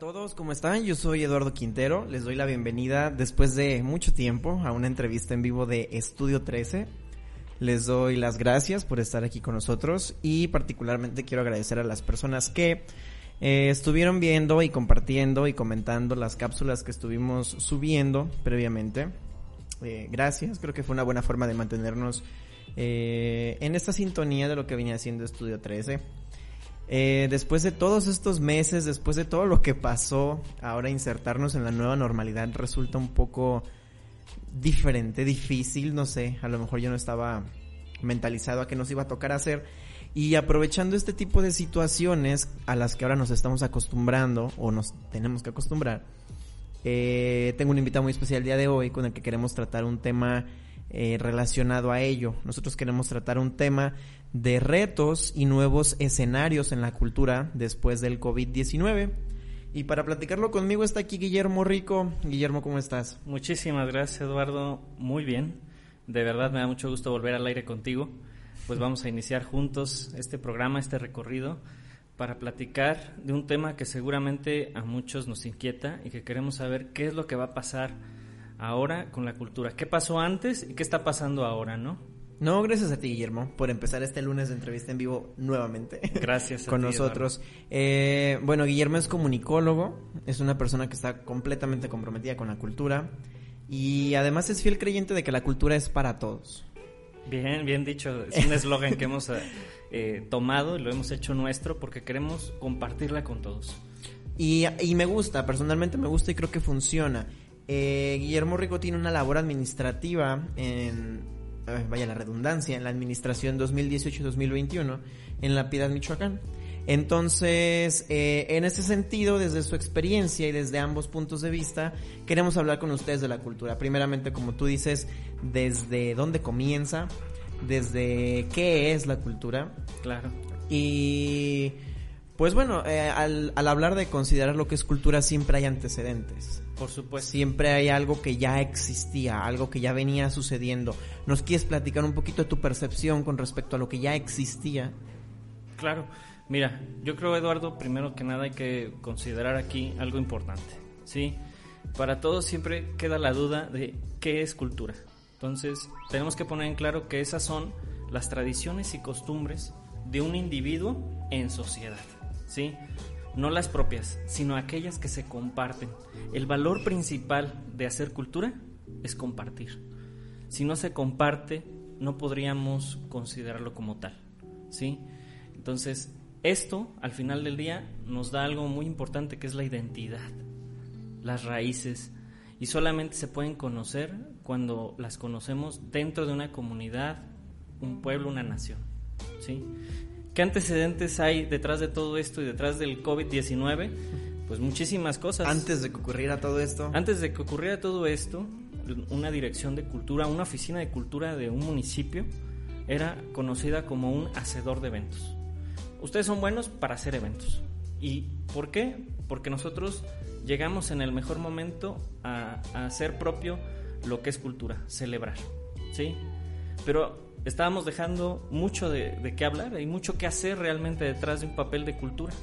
Todos, ¿cómo están? Yo soy Eduardo Quintero. Les doy la bienvenida después de mucho tiempo a una entrevista en vivo de Estudio 13. Les doy las gracias por estar aquí con nosotros y particularmente quiero agradecer a las personas que eh, estuvieron viendo y compartiendo y comentando las cápsulas que estuvimos subiendo previamente. Eh, gracias, creo que fue una buena forma de mantenernos eh, en esta sintonía de lo que venía haciendo Estudio 13. Eh, después de todos estos meses, después de todo lo que pasó, ahora insertarnos en la nueva normalidad resulta un poco diferente, difícil, no sé, a lo mejor yo no estaba mentalizado a que nos iba a tocar hacer. Y aprovechando este tipo de situaciones a las que ahora nos estamos acostumbrando o nos tenemos que acostumbrar, eh, tengo un invitado muy especial el día de hoy con el que queremos tratar un tema eh, relacionado a ello. Nosotros queremos tratar un tema de retos y nuevos escenarios en la cultura después del COVID-19. Y para platicarlo conmigo está aquí Guillermo Rico. Guillermo, ¿cómo estás? Muchísimas gracias, Eduardo. Muy bien. De verdad me da mucho gusto volver al aire contigo. Pues vamos a iniciar juntos este programa, este recorrido, para platicar de un tema que seguramente a muchos nos inquieta y que queremos saber qué es lo que va a pasar ahora con la cultura. ¿Qué pasó antes y qué está pasando ahora, no? No, gracias a ti, Guillermo, por empezar este lunes de entrevista en vivo nuevamente. Gracias a con ti, nosotros. Eh, bueno, Guillermo es comunicólogo, es una persona que está completamente comprometida con la cultura y además es fiel creyente de que la cultura es para todos. Bien, bien dicho. Es un eslogan que hemos eh, tomado y lo hemos hecho nuestro porque queremos compartirla con todos. Y, y me gusta, personalmente me gusta y creo que funciona. Eh, Guillermo Rico tiene una labor administrativa en, eh, vaya la redundancia, en la administración 2018-2021 en La Piedad, Michoacán. Entonces, eh, en ese sentido, desde su experiencia y desde ambos puntos de vista, queremos hablar con ustedes de la cultura. Primeramente, como tú dices, desde dónde comienza, desde qué es la cultura. Claro. Y pues bueno, eh, al, al hablar de considerar lo que es cultura siempre hay antecedentes. Por supuesto. Siempre hay algo que ya existía, algo que ya venía sucediendo. ¿Nos quieres platicar un poquito de tu percepción con respecto a lo que ya existía? Claro. Mira, yo creo, Eduardo, primero que nada hay que considerar aquí algo importante. ¿Sí? Para todos siempre queda la duda de qué es cultura. Entonces, tenemos que poner en claro que esas son las tradiciones y costumbres de un individuo en sociedad. ¿Sí? No las propias, sino aquellas que se comparten. El valor principal de hacer cultura es compartir. Si no se comparte, no podríamos considerarlo como tal, ¿sí? Entonces, esto al final del día nos da algo muy importante que es la identidad, las raíces y solamente se pueden conocer cuando las conocemos dentro de una comunidad, un pueblo, una nación, ¿sí? ¿Qué antecedentes hay detrás de todo esto y detrás del COVID-19? Pues muchísimas cosas. Antes de que ocurriera todo esto. Antes de que ocurriera todo esto, una dirección de cultura, una oficina de cultura de un municipio era conocida como un hacedor de eventos. Ustedes son buenos para hacer eventos. ¿Y por qué? Porque nosotros llegamos en el mejor momento a, a hacer propio lo que es cultura, celebrar. ¿Sí? Pero estábamos dejando mucho de, de, qué hablar, hay mucho que hacer realmente detrás de un papel de cultura.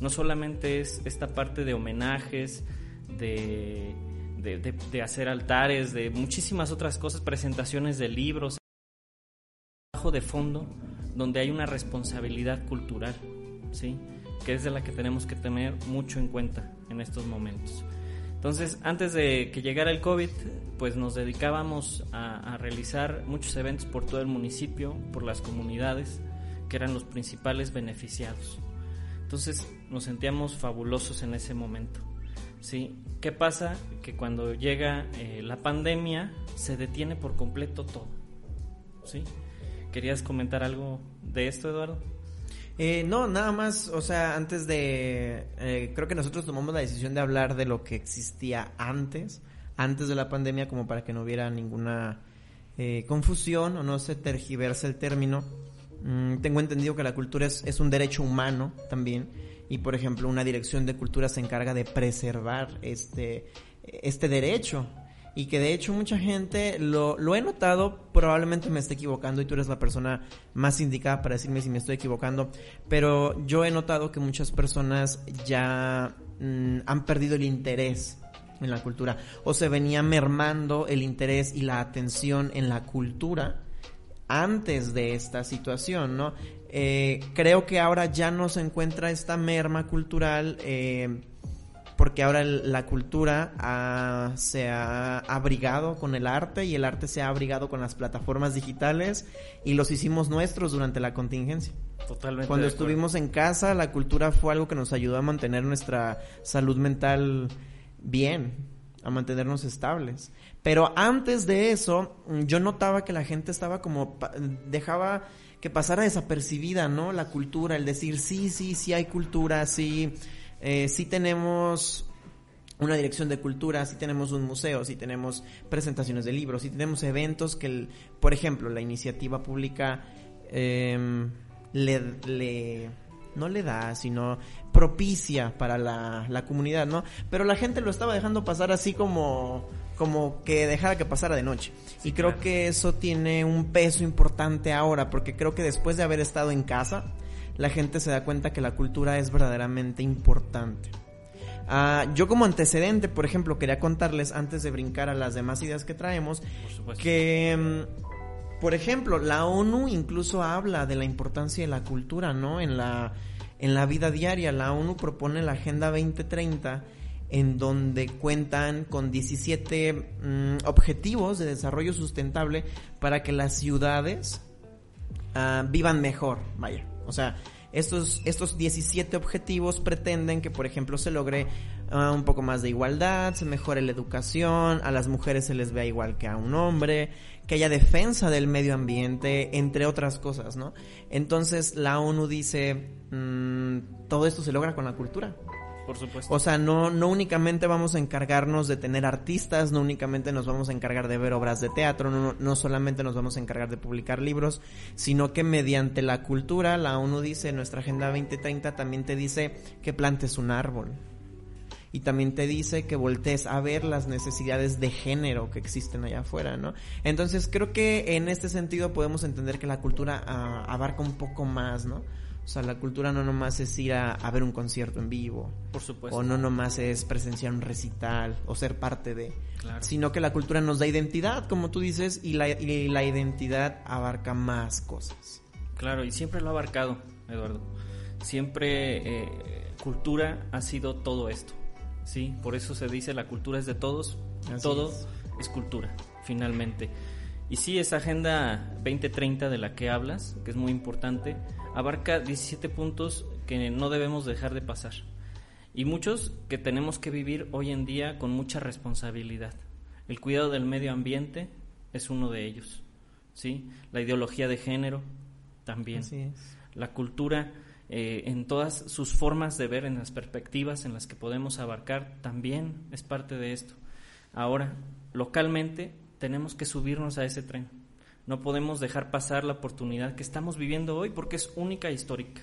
No solamente es esta parte de homenajes, de, de, de, de hacer altares, de muchísimas otras cosas, presentaciones de libros, trabajo de fondo donde hay una responsabilidad cultural, ¿sí? que es de la que tenemos que tener mucho en cuenta en estos momentos. Entonces, antes de que llegara el COVID, pues nos dedicábamos a, realizar muchos eventos por todo el municipio, por las comunidades, que eran los principales beneficiados. Entonces, nos sentíamos fabulosos en ese momento. ¿Sí? ¿Qué pasa? Que cuando llega eh, la pandemia, se detiene por completo todo. ¿Sí? ¿Querías comentar algo de esto, Eduardo? Eh, no, nada más, o sea, antes de... Eh, creo que nosotros tomamos la decisión de hablar de lo que existía antes, antes de la pandemia, como para que no hubiera ninguna eh, confusión o no se tergiversa el término. Mm, tengo entendido que la cultura es, es un derecho humano también y por ejemplo una dirección de cultura se encarga de preservar este, este derecho y que de hecho mucha gente lo, lo he notado, probablemente me esté equivocando y tú eres la persona más indicada para decirme si me estoy equivocando, pero yo he notado que muchas personas ya mm, han perdido el interés en la cultura o se venía mermando el interés y la atención en la cultura antes de esta situación, ¿no? Eh, creo que ahora ya no se encuentra esta merma cultural eh, porque ahora la cultura se ha abrigado con el arte y el arte se ha abrigado con las plataformas digitales y los hicimos nuestros durante la contingencia. Totalmente. Cuando estuvimos en casa, la cultura fue algo que nos ayudó a mantener nuestra salud mental bien, a mantenernos estables. Pero antes de eso, yo notaba que la gente estaba como dejaba que pasara desapercibida, ¿no? La cultura, el decir, sí, sí, sí hay cultura, sí eh, sí tenemos una dirección de cultura, sí tenemos un museo, sí tenemos presentaciones de libros, sí tenemos eventos que, por ejemplo, la iniciativa pública em, le, no le da, sino propicia para la, la, comunidad, ¿no? Pero la gente lo estaba dejando pasar así como, como que dejara que pasara de noche. y creo que eso tiene un peso importante ahora, porque creo que después de haber estado en casa, la gente se da cuenta que la cultura es verdaderamente importante. Ah, yo como antecedente, por ejemplo, quería contarles antes de brincar a las demás ideas que traemos, que, mm, por ejemplo, la ONU incluso habla de la importancia de la cultura, ¿no? En la, en la vida diaria, la ONU propone la Agenda 2030 en donde cuentan con 17 mm, objetivos de desarrollo sustentable para que las ciudades ah, vivan mejor, vaya. O sea, estos, estos 17 objetivos pretenden que, por ejemplo, se logre ah, un poco más de igualdad, se mejore la educación, a las mujeres se les vea igual que a un hombre, que haya defensa del medio ambiente, entre otras cosas, ¿no? Entonces la ONU dice, mm, todo esto se logra con la cultura. Por supuesto. O sea, no, no únicamente vamos a encargarnos de tener artistas, no únicamente nos vamos a encargar de ver obras de teatro, no, no solamente nos vamos a encargar de publicar libros, sino que mediante la cultura, la ONU dice, nuestra Agenda 2030 también te dice que plantes un árbol. Y también te dice que voltees a ver las necesidades de género que existen allá afuera, ¿no? Entonces creo que en este sentido podemos entender que la cultura ah, abarca un poco más, ¿no? O sea, la cultura no nomás es ir a, ver un concierto en vivo. Por supuesto. O no nomás es presenciar un recital o ser parte de. Sino que la cultura nos da identidad, como tú dices, y la, y la identidad abarca más cosas. Claro, y siempre lo ha abarcado, Eduardo. Siempre eh, cultura ha sido todo esto. ¿sí? Por eso se dice la cultura es de todos. todo es. es cultura, finalmente. Y sí, esa Agenda 2030 de la que hablas, que es muy importante, abarca 17 puntos que no debemos dejar de pasar y muchos que tenemos que vivir hoy en día con mucha responsabilidad. El cuidado del medio ambiente es uno de ellos, ¿sí? La ideología de género también. La cultura eh, en todas sus formas de ver, en las perspectivas en las que podemos abarcar, también es parte de esto. Ahora, localmente tenemos que subirnos a ese tren no podemos dejar pasar la oportunidad que estamos viviendo hoy porque es única e histórica.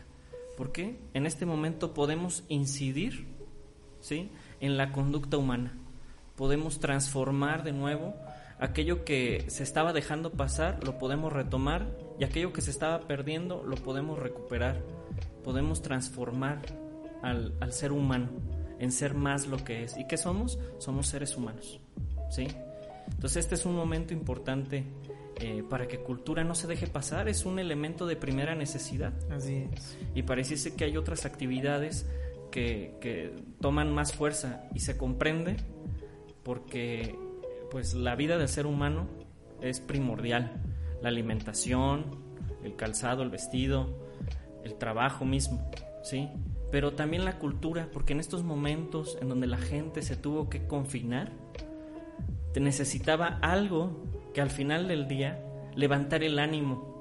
Porque en este momento podemos incidir ¿sí? en la conducta humana. Podemos transformar de nuevo aquello que se estaba dejando pasar, lo podemos retomar y aquello que se estaba perdiendo, lo podemos recuperar. Podemos transformar al, al ser humano en ser más lo que es. ¿Y qué somos? Somos seres humanos. ¿sí? Entonces este es un momento importante eh, para que cultura no se deje pasar, es un elemento de primera necesidad. Así es. Y pareciese que hay otras actividades que, que toman más fuerza y se comprende porque pues la vida del ser humano es primordial. La alimentación, el calzado, el vestido, el trabajo mismo, ¿sí? Pero también la cultura, porque en estos momentos en donde la gente se tuvo que confinar, necesitaba algo que al final del día levantara el ánimo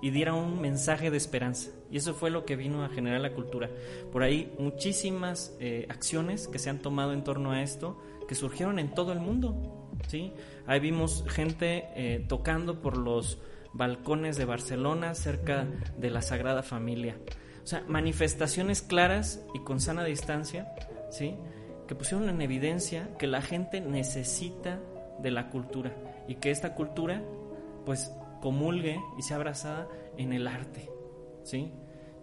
y diera un mensaje de esperanza. Y eso fue lo que vino a generar la cultura. Por ahí muchísimas eh, acciones que se han tomado en torno a esto que surgieron en todo el mundo. ¿sí? Ahí vimos gente eh, tocando por los balcones de Barcelona cerca de la Sagrada Familia. O sea, manifestaciones claras y con sana distancia, ¿sí? que pusieron en evidencia que la gente necesita de la cultura y que esta cultura pues comulgue y sea abrazada en el arte, ¿sí?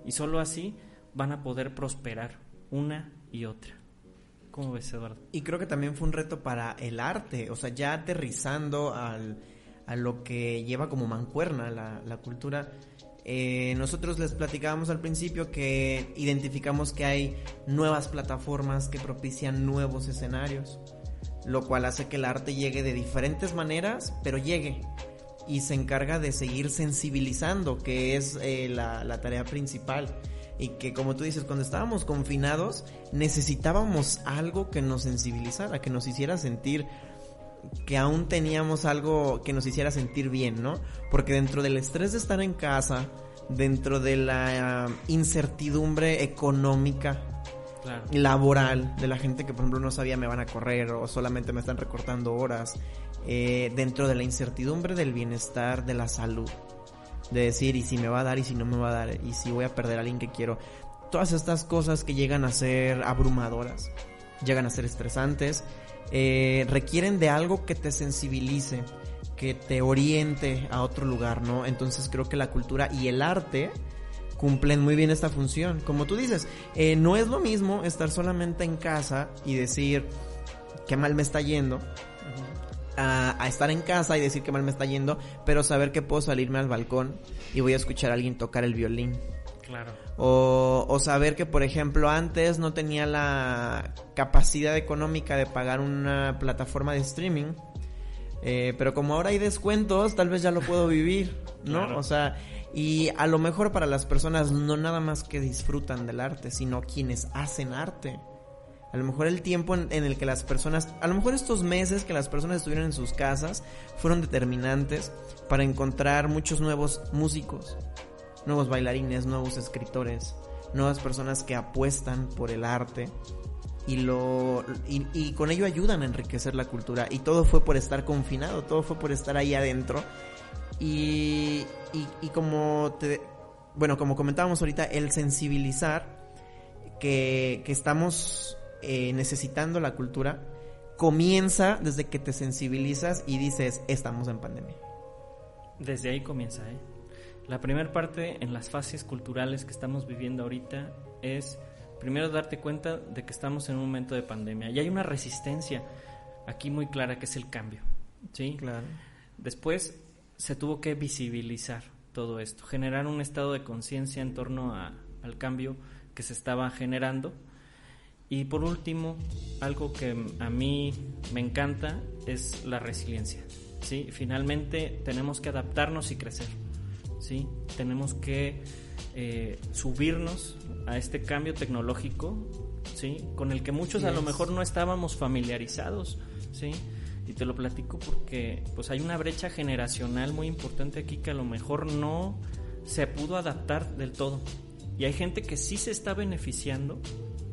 Y solo así van a poder prosperar una y otra. ¿Cómo ves, Eduardo? Y creo que también fue un reto para el arte, o sea, ya aterrizando al, a lo que lleva como mancuerna la, la cultura. Eh, nosotros les platicábamos al principio que identificamos que hay nuevas plataformas que propician nuevos escenarios, lo cual hace que el arte llegue de diferentes maneras, pero llegue y se encarga de seguir sensibilizando, que es eh, la, la tarea principal y que como tú dices, cuando estábamos confinados necesitábamos algo que nos sensibilizara, que nos hiciera sentir que aún teníamos algo que nos hiciera sentir bien, ¿no? Porque dentro del estrés de estar en casa, dentro de la incertidumbre económica, laboral, de la gente que por ejemplo no sabía me van a correr o solamente me están recortando horas, eh, dentro de la incertidumbre del bienestar, de la salud, de decir y si me va a dar y si no me va a dar y si voy a perder a alguien que quiero, todas estas cosas que llegan a ser abrumadoras, llegan a ser estresantes, eh, requieren de algo que te sensibilice, que te oriente a otro lugar, ¿no? Entonces creo que la cultura y el arte cumplen muy bien esta función. Como tú dices, eh, no es lo mismo estar solamente en casa y decir qué mal me está yendo. A, a, estar en casa y decir que mal me está yendo, pero saber que puedo salirme al balcón y voy a escuchar a alguien tocar el violín. Claro. O, o, saber que, por ejemplo, antes no tenía la capacidad económica de pagar una plataforma de streaming. Eh, pero como ahora hay descuentos, tal vez ya lo puedo vivir, ¿no? Claro. O sea, y a lo mejor para las personas no nada más que disfrutan del arte, sino quienes hacen arte. A lo mejor el tiempo en, el que las personas, a lo mejor estos meses que las personas estuvieron en sus casas fueron determinantes para encontrar muchos nuevos músicos, nuevos bailarines, nuevos escritores, nuevas personas que apuestan por el arte y lo y, con ello ayudan a enriquecer la cultura y todo fue por estar confinado, todo fue por estar ahí adentro y, y, y como te bueno, como comentábamos ahorita, el sensibilizar que, que estamos eh, necesitando la cultura comienza desde que te sensibilizas y dices, estamos en pandemia. Desde ahí comienza, ¿eh? La primera parte en las fases culturales que estamos viviendo ahorita es primero darte cuenta de que estamos en un momento de pandemia y hay una resistencia aquí muy clara que es el cambio, ¿sí? Claro. Después se tuvo que visibilizar todo esto, generar un estado de conciencia en torno a, al cambio que se estaba generando y por último, algo que a mí me encanta es la resiliencia, ¿sí? Finalmente tenemos que adaptarnos y crecer. ¿sí? Tenemos que eh, subirnos a este cambio tecnológico, ¿sí? Con el que muchos a lo mejor no estábamos familiarizados, ¿sí? Y te lo platico porque pues hay una brecha generacional muy importante aquí que a lo mejor no se pudo adaptar del todo. Y hay gente que sí se está beneficiando,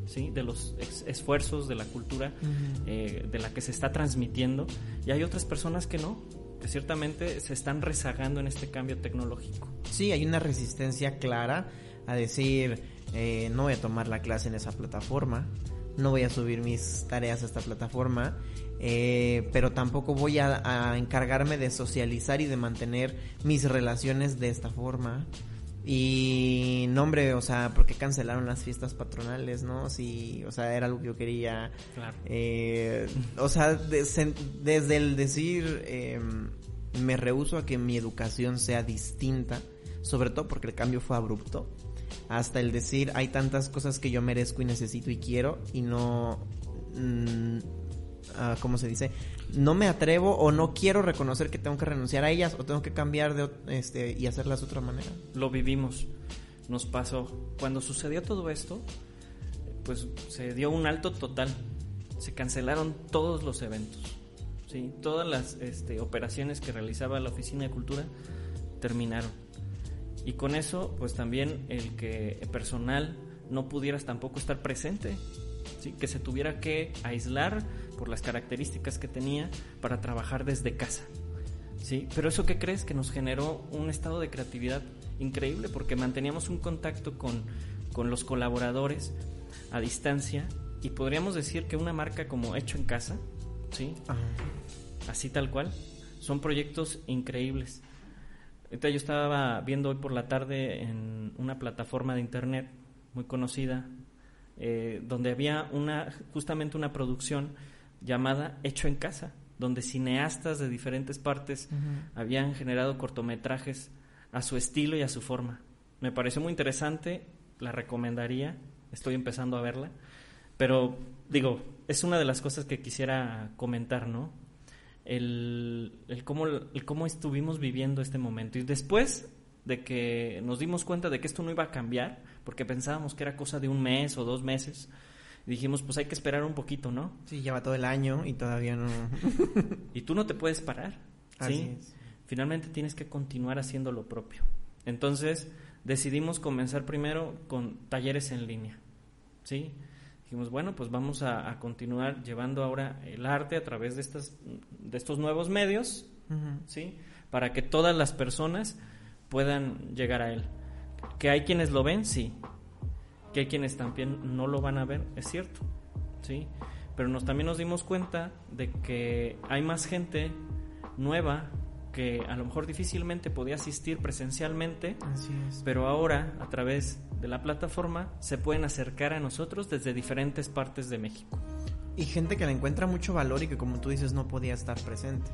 ¿sí? De los esfuerzos de la cultura uh -huh. eh, de la que se está transmitiendo. Y hay otras personas que no, que ciertamente se están rezagando en este cambio tecnológico. Sí, hay una resistencia clara a decir, eh, no voy a tomar la clase en esa plataforma, no voy a subir mis tareas a esta plataforma, eh, pero tampoco voy a, a, encargarme de socializar y de mantener mis relaciones de esta forma. Y no, hombre, o sea, porque cancelaron las fiestas patronales, no? Sí, o sea, era algo que yo quería. Claro. Eh, o sea, de, desde el decir, eh, me rehuso a que mi educación sea distinta, sobre todo porque el cambio fue abrupto, hasta el decir, hay tantas cosas que yo merezco y necesito y quiero, y no. Mmm, ¿Cómo se dice? no me atrevo o no quiero reconocer que tengo que renunciar a ellas o tengo que cambiar de este y hacerlas de otra manera. Lo vivimos, nos pasó. Cuando sucedió todo esto, pues se dio un alto total. Se cancelaron todos los eventos. ¿sí? Todas las este, operaciones que realizaba la Oficina de Cultura terminaron. Y con eso, pues también el que el personal no pudieras tampoco estar presente. ¿sí? Que se tuviera que aislar por las características que tenía para trabajar desde casa. ¿sí? Pero eso que crees que nos generó un estado de creatividad increíble porque manteníamos un contacto con, con los colaboradores a distancia y podríamos decir que una marca como Hecho en Casa, ¿sí? Así tal cual, son proyectos increíbles. Ahorita yo estaba viendo hoy por la tarde en una plataforma de internet muy conocida, eh, donde había una, justamente una producción llamada Hecho en Casa, donde cineastas de diferentes partes habían generado cortometrajes a su estilo y a su forma. Me pareció muy interesante, la recomendaría, estoy empezando a verla, pero digo, es una de las cosas que quisiera comentar, ¿no? El, el, cómo, el cómo estuvimos viviendo este momento. Y después de que nos dimos cuenta de que esto no iba a cambiar, porque pensábamos que era cosa de un mes o dos meses, dijimos, pues hay que esperar un poquito, ¿no? Sí, lleva todo el año y todavía no. y tú no te puedes parar, ¿sí? Finalmente tienes que continuar haciendo lo propio. Entonces, decidimos comenzar primero con talleres en línea, ¿sí? Dijimos, bueno, pues vamos a, continuar llevando ahora el arte a través de, estas, de estos nuevos medios, ¿sí? Para que todas las personas puedan llegar a él. Que hay quienes lo ven, sí, que hay quienes también no lo van a ver, es cierto, ¿sí? Pero nos, también nos dimos cuenta de que hay más gente nueva que a lo mejor difícilmente podía asistir presencialmente, pero ahora a través de la plataforma se pueden acercar a nosotros desde diferentes partes de México. Y gente que le encuentra mucho valor y que como tú dices no podía estar presente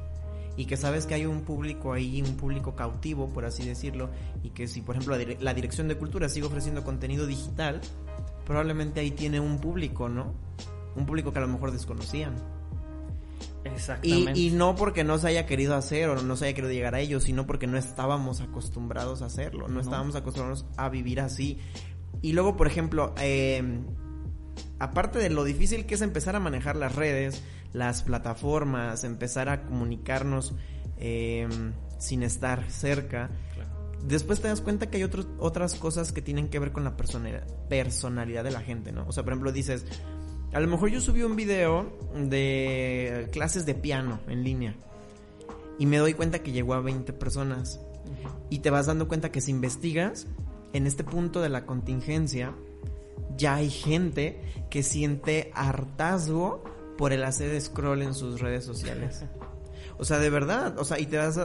y que sabes que hay un público ahí, un público cautivo, por así decirlo, y que si, por ejemplo, la, Dirección de Cultura sigue ofreciendo contenido digital, probablemente ahí tiene un público, ¿no? Un público que a lo mejor desconocían. Exactamente. Y, no porque no se haya querido hacer o no se haya querido llegar a ellos, sino porque no estábamos acostumbrados a hacerlo, no, estábamos acostumbrados a vivir así. Y luego, por ejemplo, eh, aparte de lo difícil que es empezar a manejar las redes, las plataformas, empezar a comunicarnos em, sin estar cerca. Después te das cuenta que hay otras cosas que tienen que ver con la personalidad de la gente, ¿no? O sea, por ejemplo, dices, a lo mejor yo subí un video de clases de piano en línea y me doy cuenta que llegó a 20 personas. Y te vas dando cuenta que si investigas, en este punto de la contingencia, ya hay gente que siente hartazgo por el hacer scroll en sus redes sociales. O sea, de verdad, o sea, y te vas,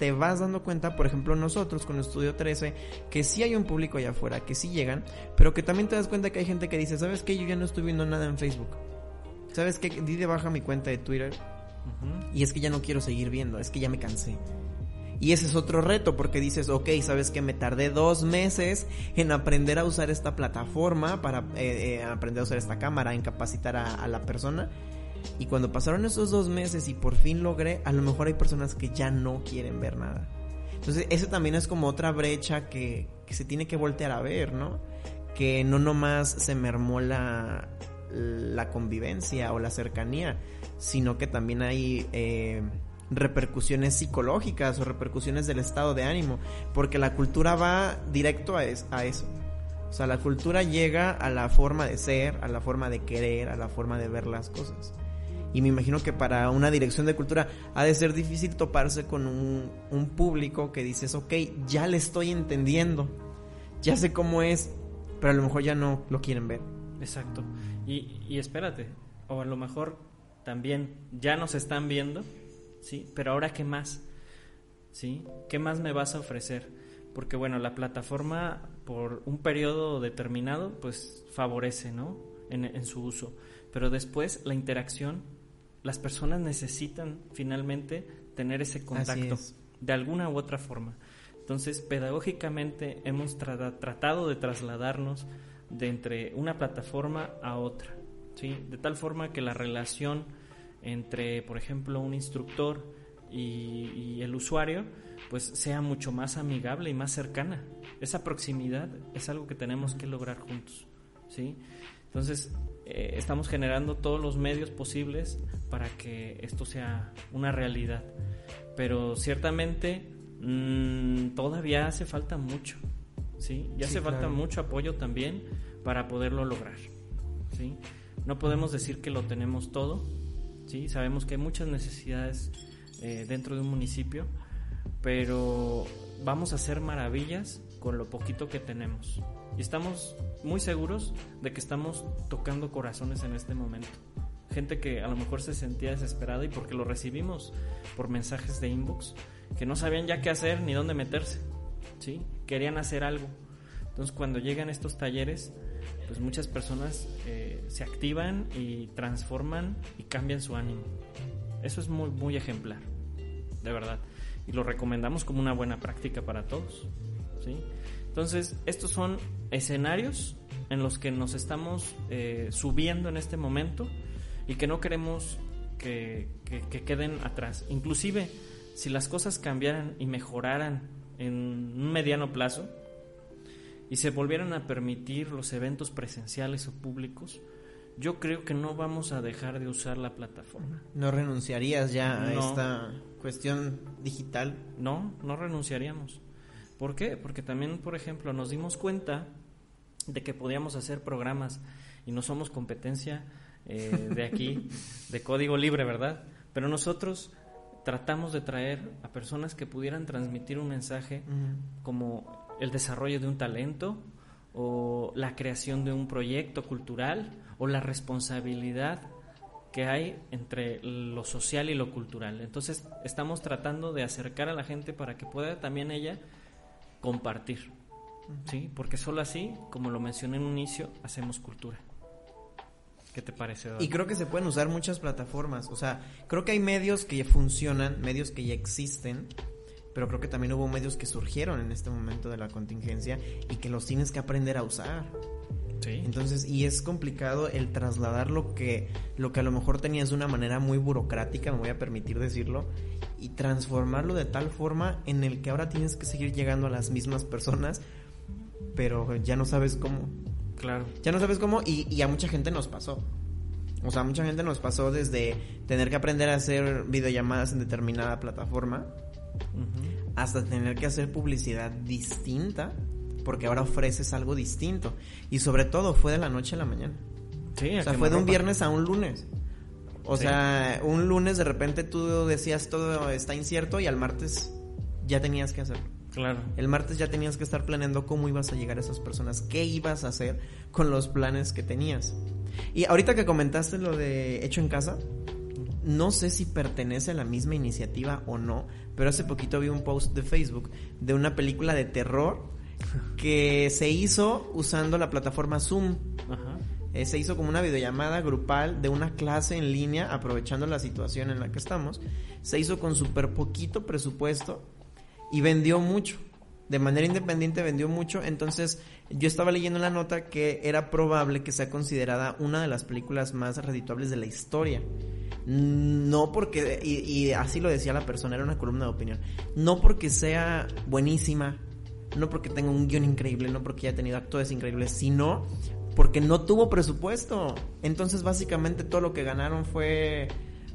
te vas dando cuenta, por ejemplo, nosotros con Estudio 13, que sí hay un público allá afuera, que sí llegan, pero que también te das cuenta que hay gente que dice, ¿sabes qué? Yo ya no estoy viendo nada en Facebook. ¿Sabes qué? Di de baja mi cuenta de Twitter. Y es que ya no quiero seguir viendo, es que ya me cansé. Y ese es otro reto porque dices, ok, sabes que me tardé dos meses en aprender a usar esta plataforma, para eh, eh, aprender a usar esta cámara, en capacitar a, la persona. Y cuando pasaron esos dos meses y por fin logré, a lo mejor hay personas que ya no quieren ver nada. Entonces, eso también es como otra brecha que, que se tiene que voltear a ver, ¿no? Que no nomás se mermó la, la convivencia o la cercanía, sino que también hay... Eh, repercusiones psicológicas o repercusiones del estado de ánimo, porque la cultura va directo a, a eso. O sea, la cultura llega a la forma de ser, a la forma de querer, a la forma de ver las cosas. Y me imagino que para una dirección de cultura ha de ser difícil toparse con un, un público que dices, ok, ya le estoy entendiendo, ya sé cómo es, pero a lo mejor ya no lo quieren ver. Exacto. Y, y espérate, o a lo mejor también ya nos están viendo, ¿sí? Pero ahora, ¿qué más? ¿Sí? ¿Qué más me vas a ofrecer? Porque, bueno, la plataforma por un periodo determinado, pues favorece, ¿no? En, su uso. Pero después, la interacción, las personas necesitan finalmente tener ese contacto de alguna u otra forma. Entonces, pedagógicamente hemos tratado de trasladarnos de entre una plataforma a otra, ¿sí? De tal forma que la relación entre, por ejemplo, un instructor y, el usuario, pues sea mucho más amigable y más cercana. Esa proximidad es algo que tenemos que lograr juntos, ¿sí? Entonces, eh, estamos generando todos los medios posibles para que esto sea una realidad. Pero ciertamente mm, todavía hace falta mucho, ¿sí? Y hace falta mucho apoyo también para poderlo lograr, ¿sí? No podemos decir que lo tenemos todo, ¿sí? Sabemos que hay muchas necesidades eh, dentro de un municipio, pero vamos a hacer maravillas con lo poquito que tenemos. Y estamos muy seguros de que estamos tocando corazones en este momento. Gente que a lo mejor se sentía desesperada y porque lo recibimos por mensajes de inbox, que no sabían ya qué hacer ni dónde meterse, ¿sí? Querían hacer algo. Entonces cuando llegan estos talleres, pues muchas personas eh, se activan y transforman y cambian su ánimo. Eso es muy, muy ejemplar, de verdad. Y lo recomendamos como una buena práctica para todos. ¿Sí? Entonces, estos son escenarios en los que nos estamos eh, subiendo en este momento y que no queremos que, que, queden atrás. Inclusive, si las cosas cambiaran y mejoraran en un mediano plazo y se volvieran a permitir los eventos presenciales o públicos, yo creo que no vamos a dejar de usar la plataforma. ¿No renunciarías ya a esta cuestión digital? No, no renunciaríamos. ¿Por qué? Porque también, por ejemplo, nos dimos cuenta de que podíamos hacer programas y no somos competencia eh, de aquí, de código libre, ¿verdad? Pero nosotros tratamos de traer a personas que pudieran transmitir un mensaje como el desarrollo de un talento o la creación de un proyecto cultural o la responsabilidad que hay entre lo social y lo cultural. Entonces estamos tratando de acercar a la gente para que pueda también ella compartir. ¿Sí? Porque solo así, como lo mencioné en un inicio, hacemos cultura. ¿Qué te parece? Y creo que se pueden usar muchas plataformas. O sea, creo que hay medios que ya funcionan, medios que ya existen, pero creo que también hubo medios que surgieron en este momento de la contingencia y que los tienes que aprender a usar. Sí. Entonces, y es complicado el trasladar lo que, lo que a lo mejor tenías de una manera muy burocrática, me voy a permitir decirlo, y transformarlo de tal forma en el que ahora tienes que seguir llegando a las mismas personas, pero ya no sabes cómo. Claro. Ya no sabes cómo y, a mucha gente nos pasó. O sea, mucha gente nos pasó desde tener que aprender a hacer videollamadas en determinada plataforma hasta tener que hacer publicidad distinta porque ahora ofreces algo distinto. Y sobre todo fue de la noche a la mañana. Sí, o sea, fue de un viernes a un lunes. O sea, un lunes de repente tú decías todo está incierto y al martes ya tenías que hacerlo. Claro. El martes ya tenías que estar planeando cómo ibas a llegar a esas personas, qué ibas a hacer con los planes que tenías. Y ahorita que comentaste lo de hecho en casa, no sé si pertenece a la misma iniciativa o no, pero hace poquito vi un post de Facebook de una película de terror que se hizo usando la plataforma Zoom. Ajá. Eh, se hizo como una videollamada grupal de una clase en línea, aprovechando la situación en la que estamos. Se hizo con súper poquito presupuesto y vendió mucho. De manera independiente vendió mucho. Entonces yo estaba leyendo la nota que era probable que sea considerada una de las películas más redituables de la historia. No porque, y, y así lo decía la persona, era una columna de opinión. No porque sea buenísima, no porque tenga un guion increíble, no porque haya tenido actores increíbles, sino porque no tuvo presupuesto. Entonces básicamente todo lo que ganaron fue,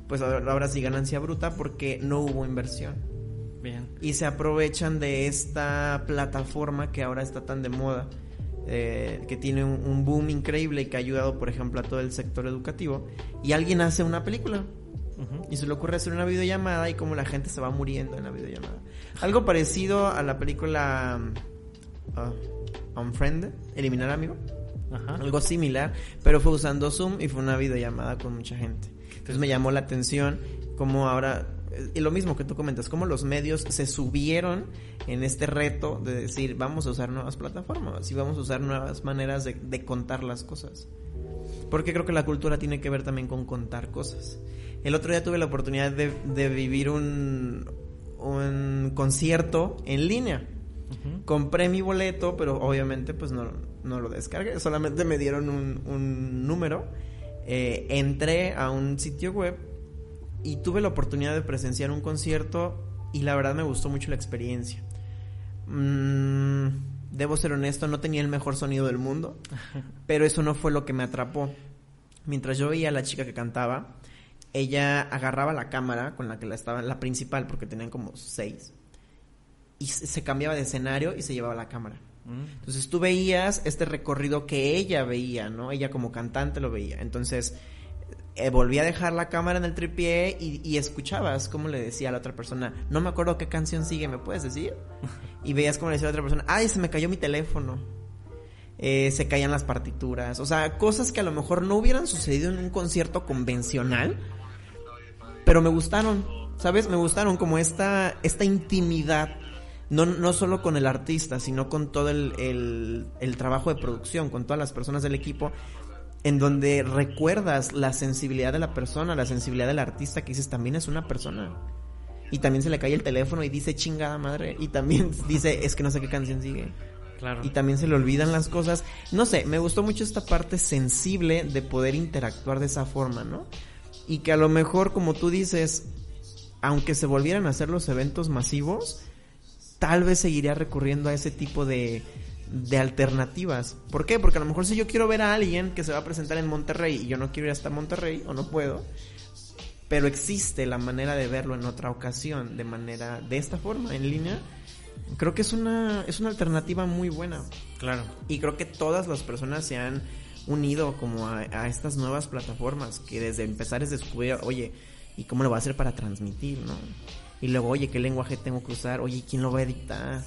pues ahora sí, ganancia bruta porque no hubo inversión. Bien. Y se aprovechan de esta plataforma que ahora está tan de moda, eh, que tiene un, boom increíble y que ha ayudado, por ejemplo, a todo el sector educativo. Y alguien hace una película. Y se le ocurre hacer una videollamada y como la gente se va muriendo en la videollamada. Algo parecido a la película uh, Unfriended, Eliminar Amigo. Algo similar, pero fue usando Zoom y fue una videollamada con mucha gente. Entonces me llamó la atención como ahora, y lo mismo que tú comentas, cómo los medios se subieron en este reto de decir, vamos a usar nuevas plataformas y vamos a usar nuevas maneras de, contar las cosas. Porque creo que la cultura tiene que ver también con contar cosas. El otro día tuve la oportunidad de, de vivir un, un concierto en línea. Compré mi boleto, pero obviamente pues no, no lo descargué, solamente me dieron un, número, eh, entré a un sitio web y tuve la oportunidad de presenciar un concierto y la verdad me gustó mucho la experiencia. Mm, debo ser honesto, no tenía el mejor sonido del mundo, pero eso no fue lo que me atrapó. Mientras yo veía a la chica que cantaba, ella agarraba la cámara con la que la estaba, la principal, porque tenían como seis, y se cambiaba de escenario y se llevaba la cámara. Entonces tú veías este recorrido que ella veía, ¿no? Ella como cantante lo veía. Entonces eh, volví a dejar la cámara en el tripié y, y, escuchabas cómo le decía a la otra persona, no me acuerdo qué canción sigue, ¿me puedes decir? Y veías cómo le decía a la otra persona, ay, se me cayó mi teléfono. Eh, se caían las partituras, o sea, cosas que a lo mejor no hubieran sucedido en un concierto convencional, pero me gustaron, ¿sabes? Me gustaron como esta, esta intimidad, no, no solo con el artista, sino con todo el, el, el trabajo de producción, con todas las personas del equipo, en donde recuerdas la sensibilidad de la persona, la sensibilidad del artista, que dices, también es una persona. Y también se le cae el teléfono y dice chingada madre. Y también dice, es que no sé qué canción sigue. Claro. Y también se le olvidan las cosas. No sé, me gustó mucho esta parte sensible de poder interactuar de esa forma, ¿no? Y que a lo mejor, como tú dices, aunque se volvieran a hacer los eventos masivos, tal vez seguiría recurriendo a ese tipo de, de alternativas. ¿Por qué? Porque a lo mejor si yo quiero ver a alguien que se va a presentar en Monterrey y yo no quiero ir hasta Monterrey o no puedo, pero existe la manera de verlo en otra ocasión, de manera, de esta forma, en línea, creo que es una, es una alternativa muy buena. Claro. Y creo que todas las personas se han unido como a, a estas nuevas plataformas que desde empezar es descubrir, oye, ¿y cómo lo va a hacer para transmitir, no? Y luego, oye, ¿qué lenguaje tengo que usar? Oye, ¿quién lo va a editar?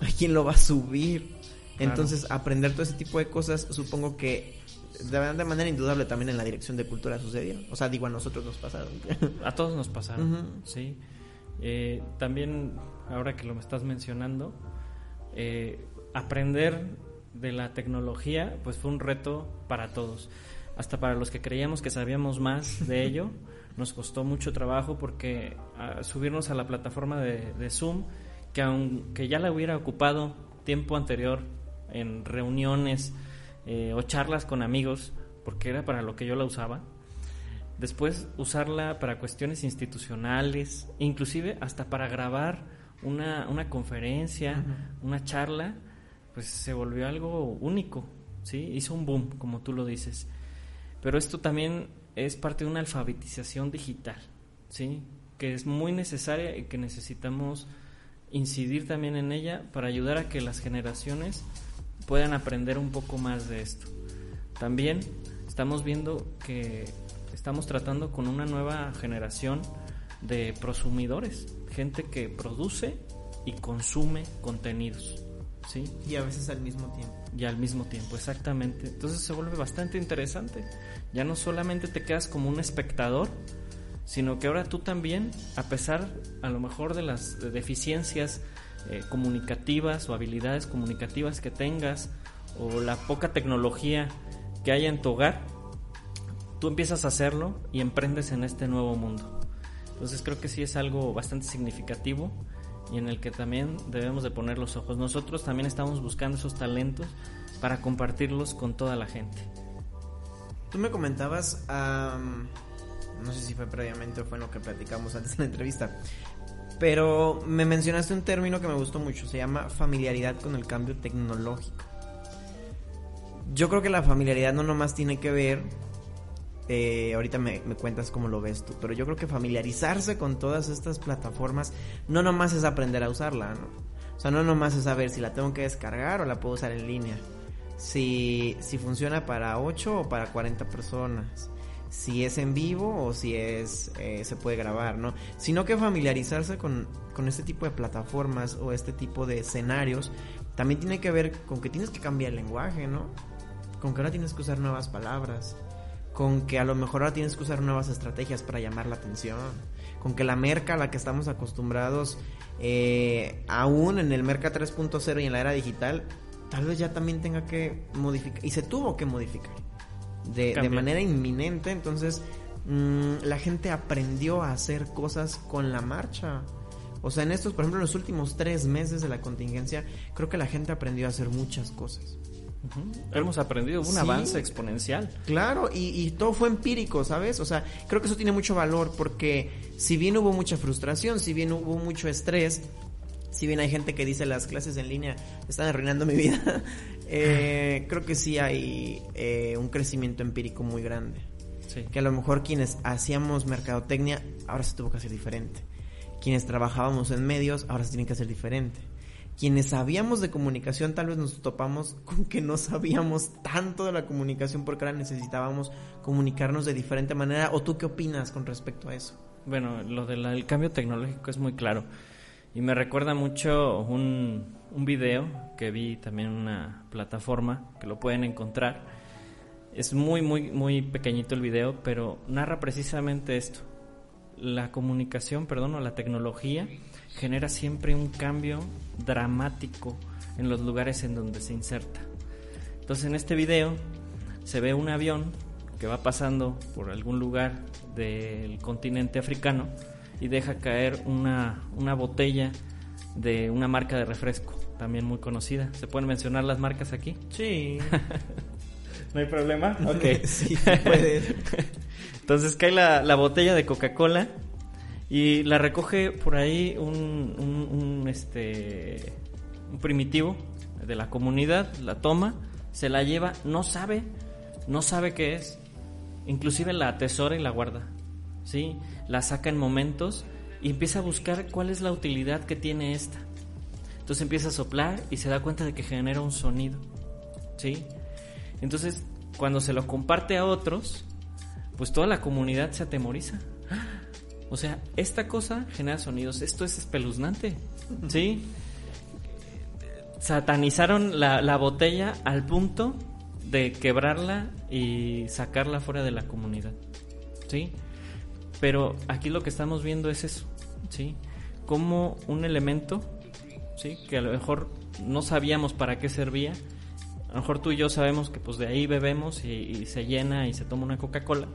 ¿Quién lo va a subir? Claro. Entonces, aprender todo ese tipo de cosas, supongo que de, de, manera indudable también en la dirección de cultura sucedió. O sea, digo, a nosotros nos pasaron. A todos nos pasaron, uh -huh. sí. Eh, también, ahora que lo me estás mencionando, eh, aprender de la tecnología, pues fue un reto para todos. Hasta para los que creíamos que sabíamos más de ello, nos costó mucho trabajo porque a subirnos a la plataforma de, de Zoom, que aunque ya la hubiera ocupado tiempo anterior en reuniones eh, o charlas con amigos, porque era para lo que yo la usaba. Después usarla para cuestiones institucionales, inclusive hasta para grabar una, una conferencia, uh -huh. una charla, pues se volvió algo único, ¿sí? Hizo un boom, como tú lo dices. Pero esto también es parte de una alfabetización digital, ¿sí? Que es muy necesaria y que necesitamos incidir también en ella para ayudar a que las generaciones puedan aprender un poco más de esto. También estamos viendo que estamos tratando con una nueva generación de prosumidores, gente que produce y consume contenidos. ¿Sí? Y a veces al mismo tiempo. Y al mismo tiempo, exactamente. Entonces se vuelve bastante interesante. Ya no solamente te quedas como un espectador, sino que ahora tú también, a pesar a lo mejor de las deficiencias eh, comunicativas o habilidades comunicativas que tengas o la poca tecnología que haya en tu hogar, tú empiezas a hacerlo y emprendes en este nuevo mundo. Entonces creo que sí es algo bastante significativo y en el que también debemos de poner los ojos. Nosotros también estamos buscando esos talentos para compartirlos con toda la gente. Tú me comentabas, um, no sé si fue previamente o fue en lo que platicamos antes en la entrevista, pero me mencionaste un término que me gustó mucho, se llama familiaridad con el cambio tecnológico. Yo creo que la familiaridad no nomás tiene que ver, eh, ahorita me, me, cuentas cómo lo ves tú, pero yo creo que familiarizarse con todas estas plataformas no nomás es aprender a usarla, ¿no? O sea, no nomás es saber si la tengo que descargar o la puedo usar en línea, si, si funciona para 8 o para 40 personas si es en vivo o si es eh, se puede grabar, ¿no? Sino que familiarizarse con, con este tipo de plataformas o este tipo de escenarios también tiene que ver con que tienes que cambiar el lenguaje, ¿no? Con que ahora tienes que usar nuevas palabras, con que a lo mejor ahora tienes que usar nuevas estrategias para llamar la atención, con que la merca a la que estamos acostumbrados eh, aún en el merca 3.0 y en la era digital, tal vez ya también tenga que modificar, y se tuvo que modificar de, de manera inminente. Entonces, mmm, la gente aprendió a hacer cosas con la marcha. O sea, en estos, por ejemplo, en los últimos tres meses de la contingencia, creo que la gente aprendió a hacer muchas cosas. Uh -huh. Hemos aprendido un sí, avance exponencial. Claro, y, y, todo fue empírico, ¿sabes? O sea, creo que eso tiene mucho valor porque si bien hubo mucha frustración, si bien hubo mucho estrés, si bien hay gente que dice las clases en línea están arruinando mi vida, eh, creo que sí hay eh, un crecimiento empírico muy grande. Sí. Que a lo mejor quienes hacíamos mercadotecnia ahora se tuvo que hacer diferente. Quienes trabajábamos en medios ahora se tienen que hacer diferente. Quienes sabíamos de comunicación tal vez nos topamos con que no sabíamos tanto de la comunicación porque ahora necesitábamos comunicarnos de diferente manera. ¿O tú qué opinas con respecto a eso? Bueno, lo del cambio tecnológico es muy claro. Y me recuerda mucho un, un video que vi también en una plataforma que lo pueden encontrar. Es muy, muy, muy pequeñito el video, pero narra precisamente esto. La comunicación, perdón, o la tecnología genera siempre un cambio dramático en los lugares en donde se inserta. Entonces en este video se ve un avión que va pasando por algún lugar del continente africano y deja caer una, una botella de una marca de refresco, también muy conocida. ¿Se pueden mencionar las marcas aquí? Sí. ¿No hay problema? Ok. sí, puedes. Entonces cae la, la botella de Coca-Cola y la recoge por ahí un, este, un primitivo de la comunidad, la toma, se la lleva, no sabe, no sabe qué es, inclusive la atesora y la guarda, ¿sí? La saca en momentos y empieza a buscar cuál es la utilidad que tiene esta. Entonces empieza a soplar y se da cuenta de que genera un sonido, ¿sí? Entonces, cuando se lo comparte a otros, pues toda la comunidad se atemoriza. O sea, esta cosa genera sonidos, esto es espeluznante, ¿sí? Satanizaron la, la botella al punto de quebrarla y sacarla fuera de la comunidad, ¿sí? Pero aquí lo que estamos viendo es eso, ¿sí? Como un elemento, ¿sí? Que a lo mejor no sabíamos para qué servía. A lo mejor tú y yo sabemos que pues de ahí bebemos y, y se llena y se toma una Coca-Cola.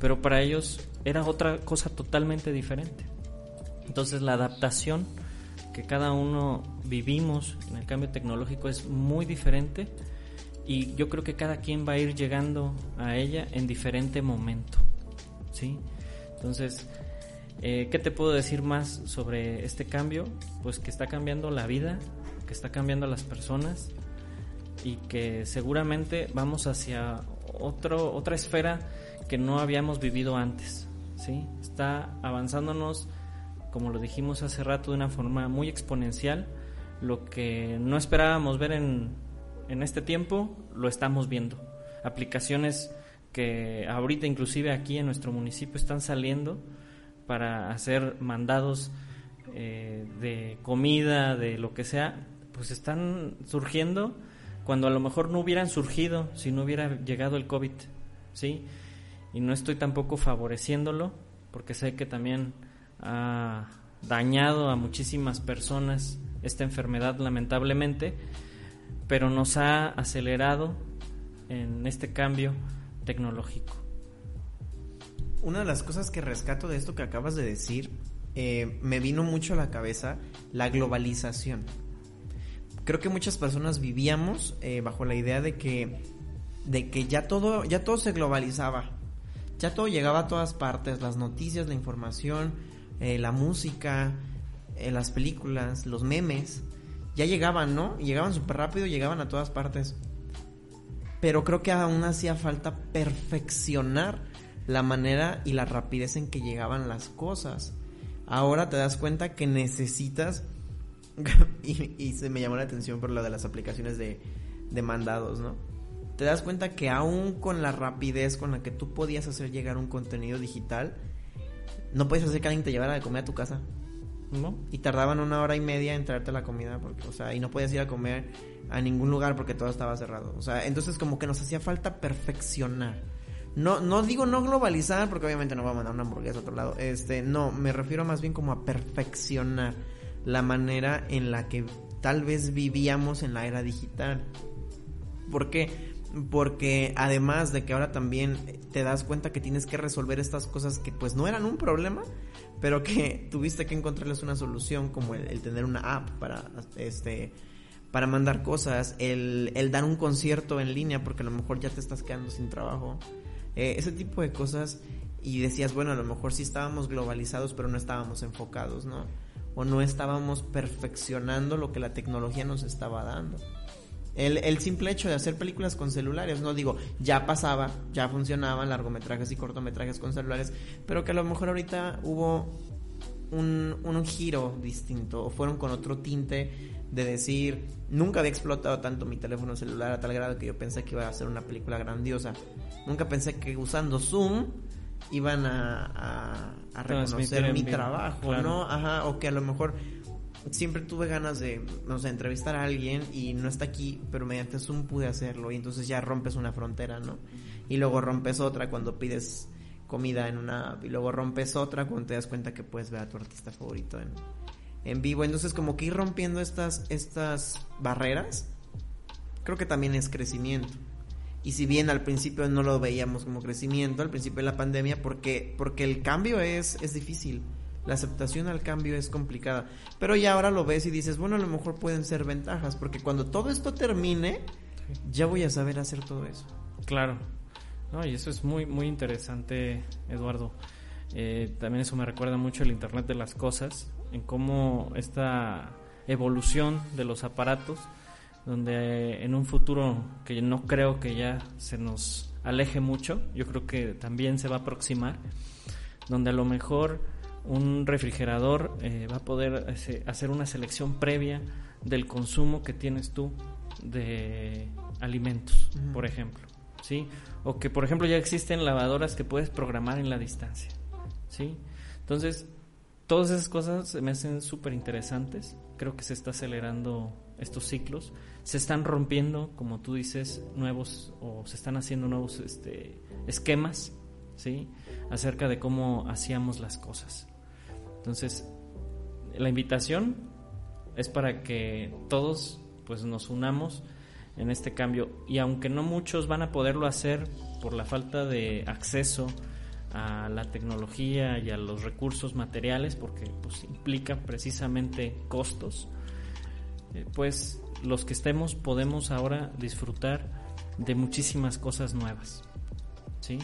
Pero para ellos era otra cosa totalmente diferente. Entonces la adaptación que cada uno vivimos en el cambio tecnológico es muy diferente y yo creo que cada quien va a ir llegando a ella en diferente momento. ¿Sí? Entonces, eh, ¿qué te puedo decir más sobre este cambio? Pues que está cambiando la vida, que está cambiando a las personas y que seguramente vamos hacia otro, otra esfera que no habíamos vivido antes. ¿sí? Está avanzándonos, como lo dijimos hace rato, de una forma muy exponencial. Lo que no esperábamos ver en, en este tiempo, lo estamos viendo. Aplicaciones que ahorita inclusive aquí en nuestro municipio están saliendo para hacer mandados eh, de comida, de lo que sea, pues están surgiendo cuando a lo mejor no hubieran surgido si no hubiera llegado el COVID, ¿sí? Y no estoy tampoco favoreciéndolo porque sé que también ha dañado a muchísimas personas esta enfermedad lamentablemente, pero nos ha acelerado en este cambio tecnológico. Una de las cosas que rescato de esto que acabas de decir, eh, me vino mucho a la cabeza la globalización. Creo que muchas personas vivíamos eh, bajo la idea de que, de que ya todo, ya todo se globalizaba. Ya todo llegaba a todas partes, las noticias, la información, eh, la música, eh, las películas, los memes, ya llegaban, ¿no? Llegaban súper rápido, llegaban a todas partes pero creo que aún hacía falta perfeccionar la manera y la rapidez en que llegaban las cosas. Ahora te das cuenta que necesitas, y, se me llamó la atención por lo de las aplicaciones de, de mandados, ¿no? Te das cuenta que aún con la rapidez con la que tú podías hacer llegar un contenido digital, no puedes hacer que alguien te llevara de comer a tu casa. ¿no? Y tardaban una hora y media en traerte la comida, porque, o sea, y no podías ir a comer a ningún lugar porque todo estaba cerrado. O sea, entonces como que nos hacía falta perfeccionar. No, no digo no globalizar, porque obviamente no va a mandar una hamburguesa a otro lado. Este, no, me refiero más bien como a perfeccionar la manera en la que tal vez vivíamos en la era digital. ¿Por qué? Porque además de que ahora también te das cuenta que tienes que resolver estas cosas que pues no eran un problema, pero que tuviste que encontrarles una solución como el, tener una app para este para mandar cosas, el, el, dar un concierto en línea porque a lo mejor ya te estás quedando sin trabajo, eh, ese tipo de cosas y decías, bueno, a lo mejor sí estábamos globalizados pero no estábamos enfocados, ¿no? O no estábamos perfeccionando lo que la tecnología nos estaba dando. El, el, simple hecho de hacer películas con celulares, no digo, ya pasaba, ya funcionaban largometrajes y cortometrajes con celulares, pero que a lo mejor ahorita hubo un, un giro distinto o fueron con otro tinte de decir, nunca había explotado tanto mi teléfono celular a tal grado que yo pensé que iba a ser una película grandiosa. Nunca pensé que usando Zoom iban a, a, reconocer mi trabajo, ¿no? Ajá, o que a lo mejor siempre tuve ganas de, no sé, entrevistar a alguien y no está aquí, pero mediante Zoom pude hacerlo y entonces ya rompes una frontera, ¿no? Y luego rompes otra cuando pides comida en una y luego rompes otra cuando te das cuenta que puedes ver a tu artista favorito en, en vivo. Entonces como que ir rompiendo estas, estas barreras, creo que también es crecimiento. Y si bien al principio no lo veíamos como crecimiento, al principio de la pandemia, porque, porque el cambio es, es difícil. La aceptación al cambio es complicada. Pero ya ahora lo ves y dices, bueno, a lo mejor pueden ser ventajas, porque cuando todo esto termine, ya voy a saber hacer todo eso. Claro. No, y eso es muy, muy interesante, Eduardo. Eh, también eso me recuerda mucho el Internet de las Cosas, en cómo esta evolución de los aparatos, donde en un futuro que no creo que ya se nos aleje mucho, yo creo que también se va a aproximar, donde a lo mejor un refrigerador eh, va a poder hacer una selección previa del consumo que tienes tú de alimentos, por ejemplo, ¿sí? O que, por ejemplo, ya existen lavadoras que puedes programar en la distancia, ¿sí? Entonces, todas esas cosas se me hacen súper interesantes. Creo que se está acelerando estos ciclos. Se están rompiendo, como tú dices, nuevos o se están haciendo nuevos este, esquemas, ¿sí? Acerca de cómo hacíamos las cosas. Entonces, la invitación es para que todos pues nos unamos en este cambio y aunque no muchos van a poderlo hacer por la falta de acceso a la tecnología y a los recursos materiales porque pues implica precisamente costos eh, pues los que estemos podemos ahora disfrutar de muchísimas cosas nuevas ¿sí?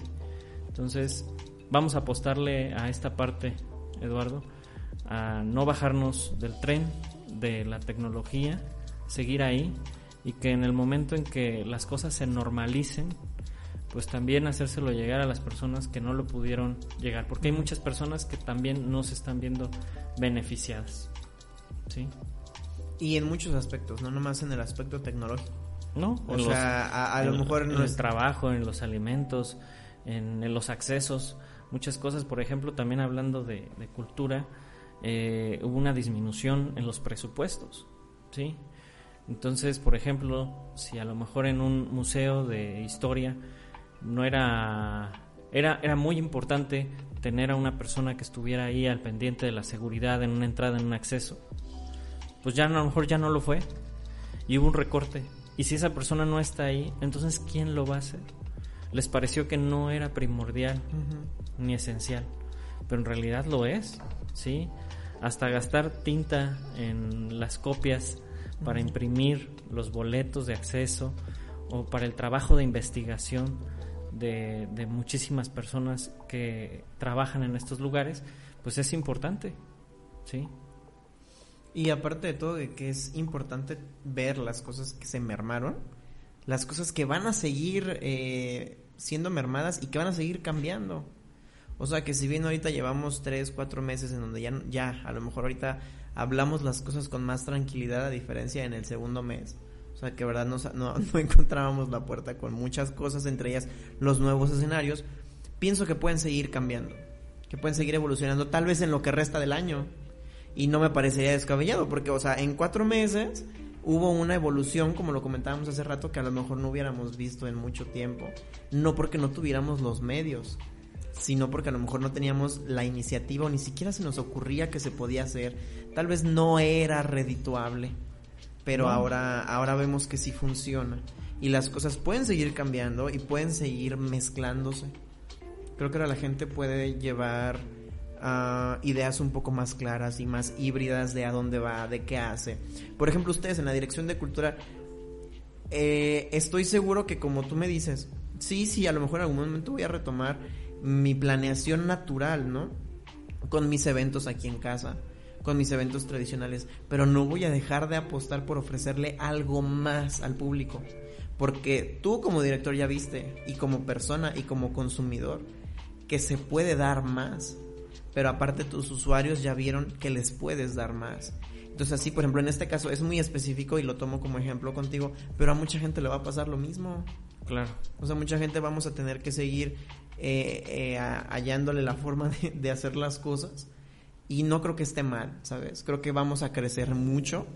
entonces vamos a apostarle a esta parte Eduardo, a no bajarnos del tren de la tecnología, seguir ahí y que en el momento en que las cosas se normalicen, pues también hacérselo llegar a las personas que no lo pudieron llegar, porque hay muchas personas que también no se están viendo beneficiadas. ¿Sí? Y en muchos aspectos, no nomás en el aspecto tecnológico. No, o sea, a, lo mejor en el trabajo, en los alimentos, en los accesos muchas cosas. Por ejemplo, también hablando de, cultura, eh, hubo una disminución en los presupuestos, ¿sí? Entonces, por ejemplo, si a lo mejor en un museo de historia no era, era, era muy importante tener a una persona que estuviera ahí al pendiente de la seguridad en una entrada, en un acceso, pues ya a lo mejor ya no lo fue y hubo un recorte. Y si esa persona no está ahí, entonces ¿quién lo va a hacer? Les pareció que no era primordial ni esencial, pero en realidad lo es, ¿sí? Hasta gastar tinta en las copias para imprimir los boletos de acceso o para el trabajo de investigación de, de muchísimas personas que trabajan en estos lugares, pues es importante, ¿sí? Y aparte de todo, de que es importante ver las cosas que se mermaron, las cosas que van a seguir eh, siendo mermadas y que van a seguir cambiando. O sea que si bien ahorita llevamos tres, cuatro meses en donde ya, ya a lo mejor ahorita hablamos las cosas con más tranquilidad a diferencia en el segundo mes. O sea que verdad no, no, no encontrábamos la puerta con muchas cosas, entre ellas los nuevos escenarios. Pienso que pueden seguir cambiando, que pueden seguir evolucionando, tal vez en lo que resta del año. Y no me parecería descabellado, porque, o sea, en cuatro meses hubo una evolución, como lo comentábamos hace rato, que a lo mejor no hubiéramos visto en mucho tiempo. No porque no tuviéramos los medios, sino porque a lo mejor no teníamos la iniciativa o ni siquiera se nos ocurría que se podía hacer. Tal vez no era redituable, pero ahora, ahora vemos que sí funciona. Y las cosas pueden seguir cambiando y pueden seguir mezclándose. Creo que ahora la gente puede llevar uh, ideas un poco más claras y más híbridas de a dónde va, de qué hace. Por ejemplo, ustedes en la Dirección de Cultura, eh, estoy seguro que como tú me dices, sí, sí, a lo mejor en algún momento voy a retomar mi planeación natural, ¿no? Con mis eventos aquí en casa, con mis eventos tradicionales, pero no voy a dejar de apostar por ofrecerle algo más al público, porque tú como director ya viste, y como persona y como consumidor, que se puede dar más. pero aparte tus usuarios ya vieron que les puedes dar más. Entonces así, por ejemplo, en este caso es muy específico y lo tomo como ejemplo contigo, pero a mucha gente le va a pasar lo mismo. Claro. O sea, mucha gente vamos a tener que seguir eh, eh, hallándole la forma de, de, hacer las cosas. Y no creo que esté mal, ¿sabes? Creo que vamos a crecer mucho.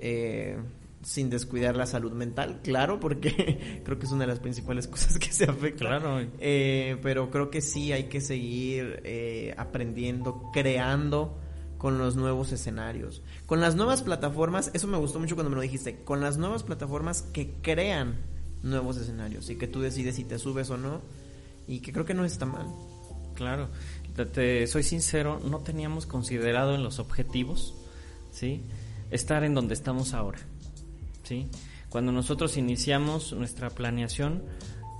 Eh, sin descuidar la salud mental, claro, porque creo que es una de las principales cosas que se afectan. Claro. Eh, pero creo que sí hay que seguir eh, aprendiendo, creando con los nuevos escenarios. Con las nuevas plataformas, eso me gustó mucho cuando me lo dijiste, con las nuevas plataformas que crean nuevos escenarios y que tú decides si te subes o no y que creo que no está mal. Claro, te, te soy sincero, no teníamos considerado en los objetivos, ¿sí? Estar en donde estamos ahora. ¿sí? Cuando nosotros iniciamos nuestra planeación,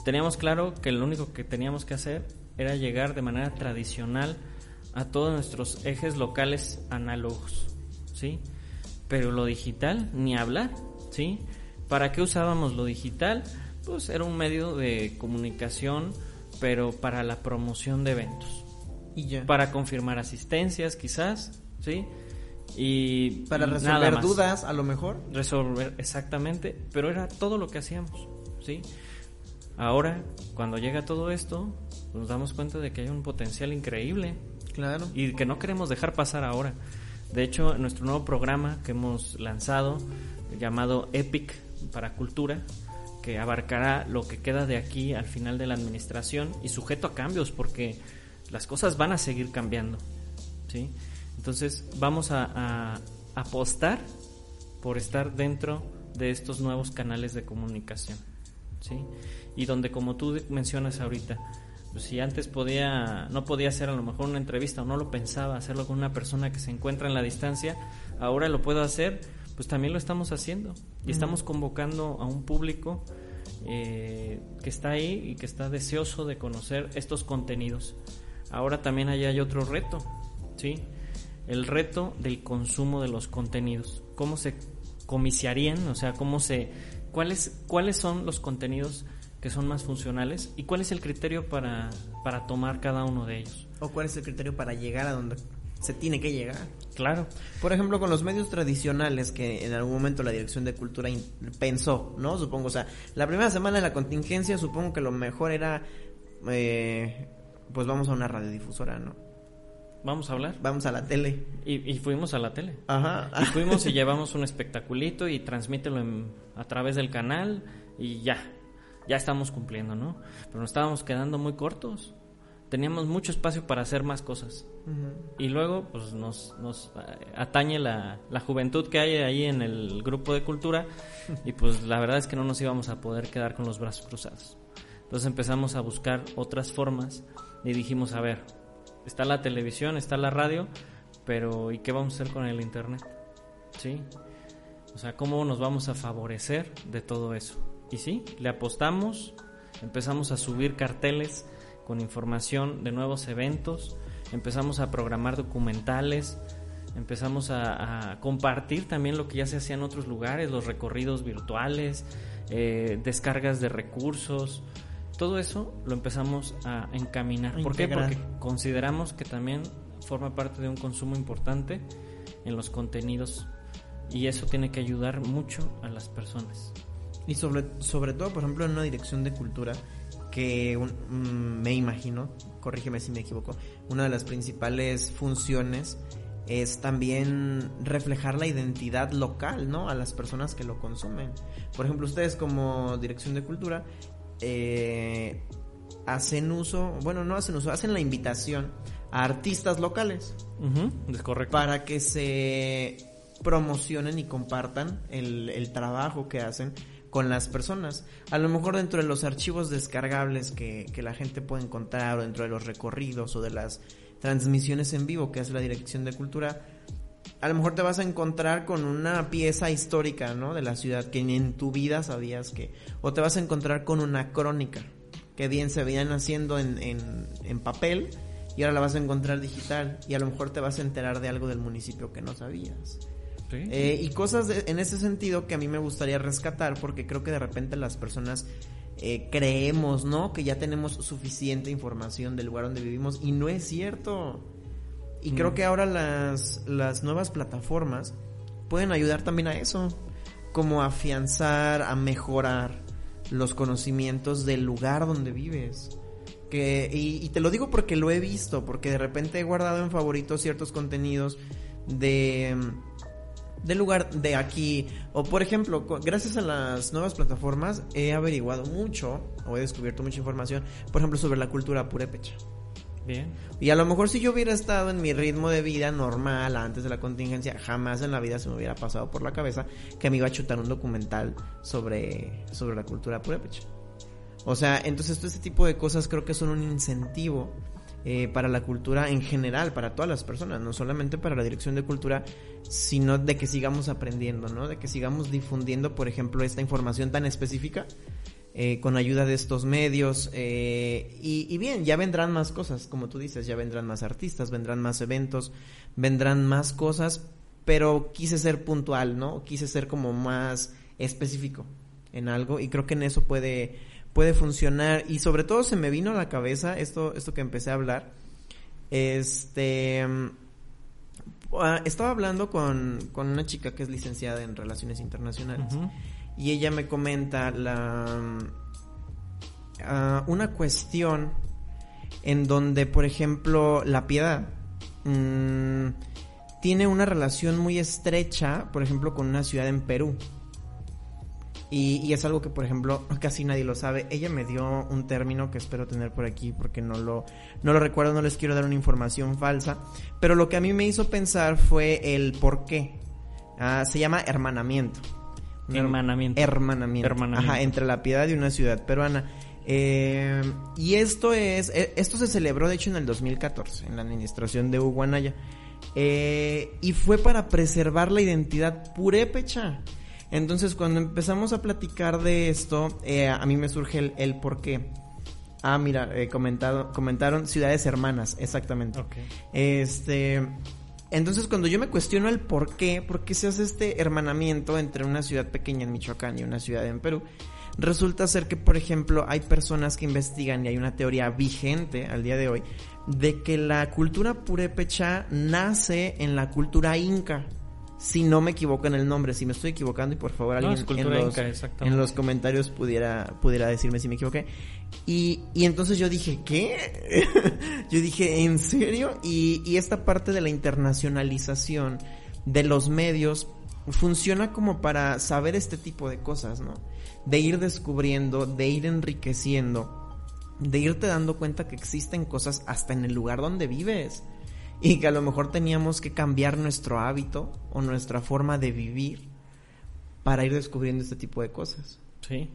teníamos claro que lo único que teníamos que hacer era llegar de manera tradicional a todos nuestros ejes locales análogos, ¿sí? Pero lo digital, ni hablar, ¿sí? ¿Para qué usábamos lo digital? Pues era un medio de comunicación, pero para la promoción de eventos. Y ya. Para confirmar asistencias, quizás, ¿sí? Y para resolver dudas, a lo mejor. Resolver, exactamente, pero era todo lo que hacíamos, ¿sí? Ahora, cuando llega todo esto, nos damos cuenta de que hay un potencial increíble. Claro. Y que no queremos dejar pasar ahora. De hecho, nuestro nuevo programa que hemos lanzado, llamado Epic para Cultura, que abarcará lo que queda de aquí al final de la administración y sujeto a cambios, porque las cosas van a seguir cambiando, ¿sí? Entonces vamos a, apostar por estar dentro de estos nuevos canales de comunicación, ¿sí? Y donde como tú mencionas ahorita, pues si antes podía, no podía hacer a lo mejor una entrevista o no lo pensaba hacerlo con una persona que se encuentra en la distancia, ahora lo puedo hacer, pues también lo estamos haciendo y estamos convocando a un público eh, que está ahí y que está deseoso de conocer estos contenidos. Ahora también allá hay otro reto, ¿sí? el reto del consumo de los contenidos. ¿Cómo se comiciarían? O sea, cómo se cuáles cuáles son los contenidos que son más funcionales y cuál es el criterio para, para tomar cada uno de ellos. O cuál es el criterio para llegar a donde se tiene que llegar. Claro. Por ejemplo, con los medios tradicionales que en algún momento la Dirección de Cultura pensó, ¿no? Supongo, o sea, la primera semana de la contingencia supongo que lo mejor era, eh, pues vamos a una radiodifusora, ¿no? Vamos a hablar. Vamos a la tele. Y, fuimos a la tele. Ajá. Y fuimos y llevamos un espectaculito y transmítelo a través del canal y ya. Ya estamos cumpliendo, ¿no? Pero nos estábamos quedando muy cortos. Teníamos mucho espacio para hacer más cosas. Y luego, pues nos, nos eh, atañe la, la juventud que hay ahí en el grupo de cultura. y pues la verdad es que no nos íbamos a poder quedar con los brazos cruzados. Entonces empezamos a buscar otras formas y dijimos, a ver, está la televisión, está la radio, pero ¿y qué vamos a hacer con el internet? ¿Sí? O sea, ¿cómo nos vamos a favorecer de todo eso? Y sí, le apostamos, empezamos a subir carteles con información de nuevos eventos, empezamos a programar documentales, empezamos a, compartir también lo que ya se hacía en otros lugares, los recorridos virtuales, eh, descargas de recursos, todo eso lo empezamos a encaminar. ¿Por qué? Porque consideramos que también forma parte de un consumo importante en los contenidos y eso tiene que ayudar mucho a las personas. Y sobre, sobre todo, por ejemplo, en una dirección de cultura que mm, me imagino, corrígeme si me equivoco, una de las principales funciones es también reflejar la identidad local, ¿no? A las personas que lo consumen. Por ejemplo, ustedes como dirección de cultura eh, hacen uso, bueno, no hacen uso, hacen la invitación a artistas locales. es correcto. Para que se promocionen y compartan el, trabajo que hacen con las personas. A lo mejor dentro de los archivos descargables que, que, la gente puede encontrar o dentro de los recorridos o de las transmisiones en vivo que hace la Dirección de Cultura, a lo mejor te vas a encontrar con una pieza histórica, ¿no? De la ciudad que ni en tu vida sabías que... O te vas a encontrar con una crónica que bien se veían haciendo en, en, papel y ahora la vas a encontrar digital y a lo mejor te vas a enterar de algo del municipio que no sabías. Eh, y cosas en ese sentido que a mí me gustaría rescatar porque creo que de repente las personas eh, creemos, ¿no? Que ya tenemos suficiente información del lugar donde vivimos y no es cierto. Y creo Mm. que ahora las, las nuevas plataformas pueden ayudar también a eso, como a afianzar, a mejorar los conocimientos del lugar donde vives. Que, y, y te lo digo porque lo he visto, porque de repente he guardado en favoritos ciertos contenidos de del lugar de aquí o por ejemplo gracias a las nuevas plataformas he averiguado mucho o he descubierto mucha información por ejemplo sobre la cultura purépecha Bien. y a lo mejor si yo hubiera estado en mi ritmo de vida normal antes de la contingencia, jamás en la vida se me hubiera pasado por la cabeza que me iba a chutar un documental sobre, sobre la cultura purépecha. O sea, entonces todo este tipo de cosas creo que son un incentivo eh, para la cultura en general, para todas las personas, no solamente para la dirección de cultura, sino de que sigamos aprendiendo, ¿no? De que sigamos difundiendo, por ejemplo, esta información tan específica eh, con ayuda de estos medios. eh, y, y bien, ya vendrán más cosas, como tú dices, ya vendrán más artistas, vendrán más eventos, vendrán más cosas, pero quise ser puntual, ¿no? Quise ser como más específico en algo y creo que en eso puede, puede funcionar. Y sobre todo se me vino a la cabeza esto, esto que empecé a hablar. Este... mm, ah, Estaba hablando con, con una chica que es licenciada en Relaciones Internacionales y ella me comenta la ah, una cuestión en donde, por ejemplo, la piedad mm, tiene una relación muy estrecha, por ejemplo, con una ciudad en Perú. Y, y es algo que, por ejemplo, casi nadie lo sabe. Ella me dio un término que espero tener por aquí porque no lo, no lo recuerdo, no les quiero dar una información falsa. Pero lo que a mí me hizo pensar fue el por qué. Ah, se llama hermanamiento. Hermanamiento. Hermanamiento. Hermanamiento. Ajá, entre la piedad y una ciudad peruana. Eh, y esto es, eh, esto se celebró de hecho en el 2014, en la administración de Hugo Anaya. Eh, y fue para preservar la identidad purépecha. Entonces, cuando empezamos a platicar de esto, eh, a mí me surge el, el por qué. Ah, mira, eh, comentado, comentaron ciudades hermanas, exactamente. Este, entonces cuando yo me cuestiono el por qué, por qué se hace este hermanamiento entre una ciudad pequeña en Michoacán y una ciudad en Perú, resulta ser que, por ejemplo, hay personas que investigan y hay una teoría vigente al día de hoy de que la cultura purépecha nace en la cultura inca. Si no me equivoco en el nombre, si me estoy equivocando y por favor No, alguien cultura en, los, inca, en los comentarios pudiera, pudiera decirme si me equivoqué. Y, y entonces yo dije, ¿qué? yo dije, ¿en serio? Y, y esta parte de la internacionalización de los medios funciona como para saber este tipo de cosas, ¿no? De ir descubriendo, de ir enriqueciendo, de irte dando cuenta que existen cosas hasta en el lugar donde vives. Y que a lo mejor teníamos que cambiar nuestro hábito o nuestra forma de vivir para ir descubriendo este tipo de cosas. Sí,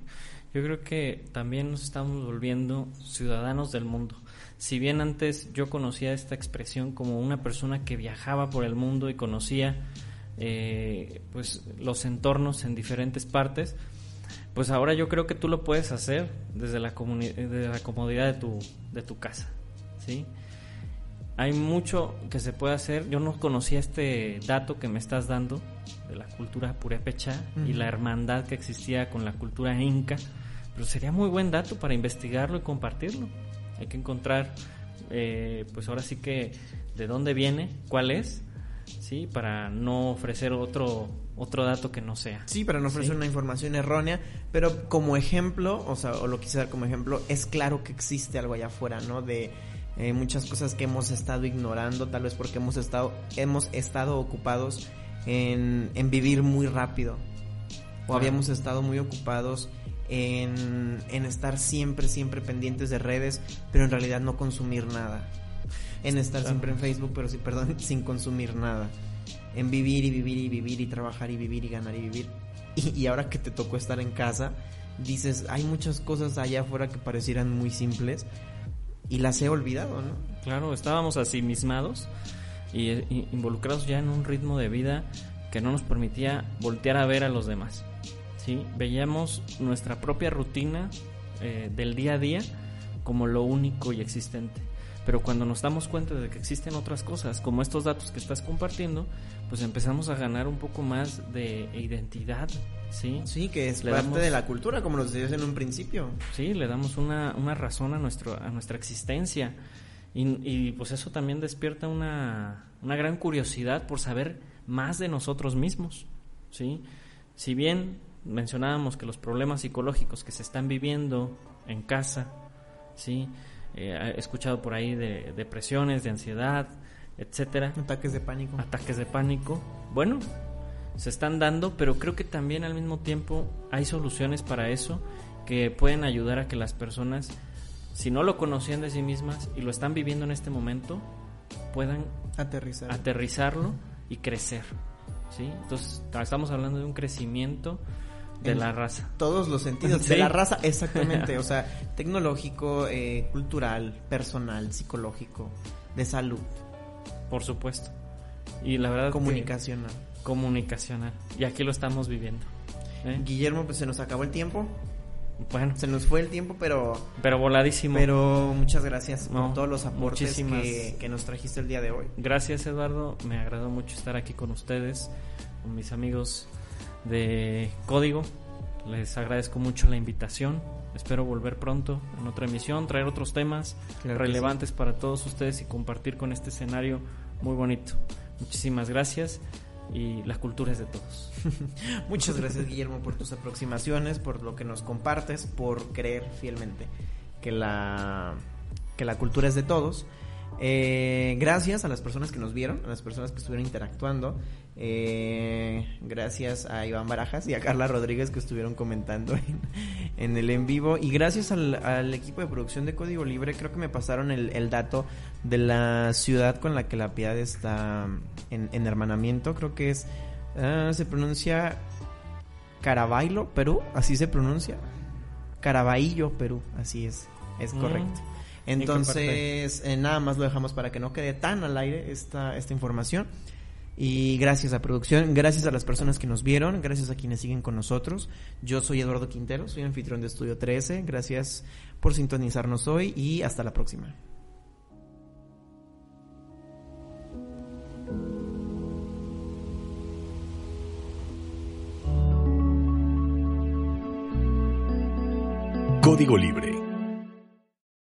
yo creo que también nos estamos volviendo ciudadanos del mundo. Si bien antes yo conocía esta expresión como una persona que viajaba por el mundo y conocía eh, pues los entornos en diferentes partes, pues ahora yo creo que tú lo puedes hacer desde la, comodidad de tu, de tu casa, ¿sí? Hay mucho que se puede hacer. Yo no conocía este dato que me estás dando de la cultura purépecha y la hermandad que existía con la cultura inca, pero sería muy buen dato para investigarlo y compartirlo. Hay que encontrar, eh, pues ahora sí que de dónde viene, cuál es, sí, para no ofrecer otro otro dato que no sea. Sí, para no ofrecer Sí. una información errónea, pero como ejemplo, o sea, o lo quise dar como ejemplo, es claro que existe algo allá afuera, ¿no? De eh, muchas cosas que hemos estado ignorando, tal vez porque hemos estado, hemos estado ocupados en, en vivir muy rápido. O habíamos estado muy ocupados en, en estar siempre, siempre pendientes de redes, pero en realidad no consumir nada. En estar Claro. siempre en Facebook, pero sí, perdón, sin consumir nada. En vivir y vivir y vivir y trabajar y vivir y ganar y vivir. Y, y ahora que te tocó estar en casa, dices, hay muchas cosas allá afuera que parecieran muy simples y las he olvidado, ¿no? Claro, estábamos asimismados y, y involucrados ya en un ritmo de vida que no nos permitía voltear a ver a los demás. ¿sí? Veíamos nuestra propia rutina eh, del día a día como lo único y existente. Pero cuando nos damos cuenta de que existen otras cosas, como estos datos que estás compartiendo, pues empezamos a ganar un poco más de identidad, ¿sí? Sí, que es Le parte damos- de la cultura, como nos decías en un principio. Sí, le damos una, una razón a, nuestro, a nuestra existencia. Y, y, pues eso también despierta una, una gran curiosidad por saber más de nosotros mismos. ¿sí? Si bien mencionábamos que los problemas psicológicos que se están viviendo en casa, ¿sí? Eh, he escuchado por ahí de depresiones, de ansiedad, etcétera, Ataques de pánico. ataques de pánico. Bueno, se están dando, pero creo que también al mismo tiempo hay soluciones para eso que pueden ayudar a que las personas, si no lo conocían de sí mismas y lo están viviendo en este momento, puedan Aterrizar. aterrizarlo y crecer. ¿sí? Entonces, estamos hablando de un crecimiento de En- la raza. todos los sentidos Sí. de la raza, exactamente, o sea, tecnológico, eh, cultural, personal, psicológico, de salud, Por supuesto. Y la verdad que- comunicacional. comunicacional. Y aquí lo estamos viviendo. ¿eh? Guillermo, pues se nos acabó el tiempo, Bueno, se nos fue el tiempo, pero pero voladísimo. pero muchas gracias No, por todos los aportes que, que nos trajiste el día de hoy. Gracias Eduardo, me agradó mucho estar aquí con ustedes, con mis amigos de Código. Les agradezco mucho la invitación. Espero volver pronto en otra emisión, traer otros temas Claro relevantes para todos ustedes y compartir con este escenario muy bonito. Muchísimas gracias y la cultura es de todos. Muchas gracias Guillermo por tus aproximaciones, por lo que nos compartes, por creer fielmente que la, que la cultura es de todos. Eh, gracias a las personas que nos vieron, a las personas que estuvieron interactuando. Eh, gracias a Iván Barajas y a Carla Rodríguez que estuvieron comentando en, en el en vivo. Y gracias al, al equipo de producción de Código Libre, creo que me pasaron el, el dato de la ciudad con la que la piedad está en, en hermanamiento. Creo que es Ah, se pronuncia Caraballo, Perú, así se pronuncia. Caraballo, Perú, así es, es Mm. correcto. ¿En qué Entonces, eh, nada más lo dejamos para que no quede tan al aire esta, esta información. Y gracias a producción, gracias a las personas que nos vieron, gracias a quienes siguen con nosotros. Yo soy Eduardo Quintero, soy anfitrión de Estudio 13. Gracias por sintonizarnos hoy y hasta la próxima. Código Libre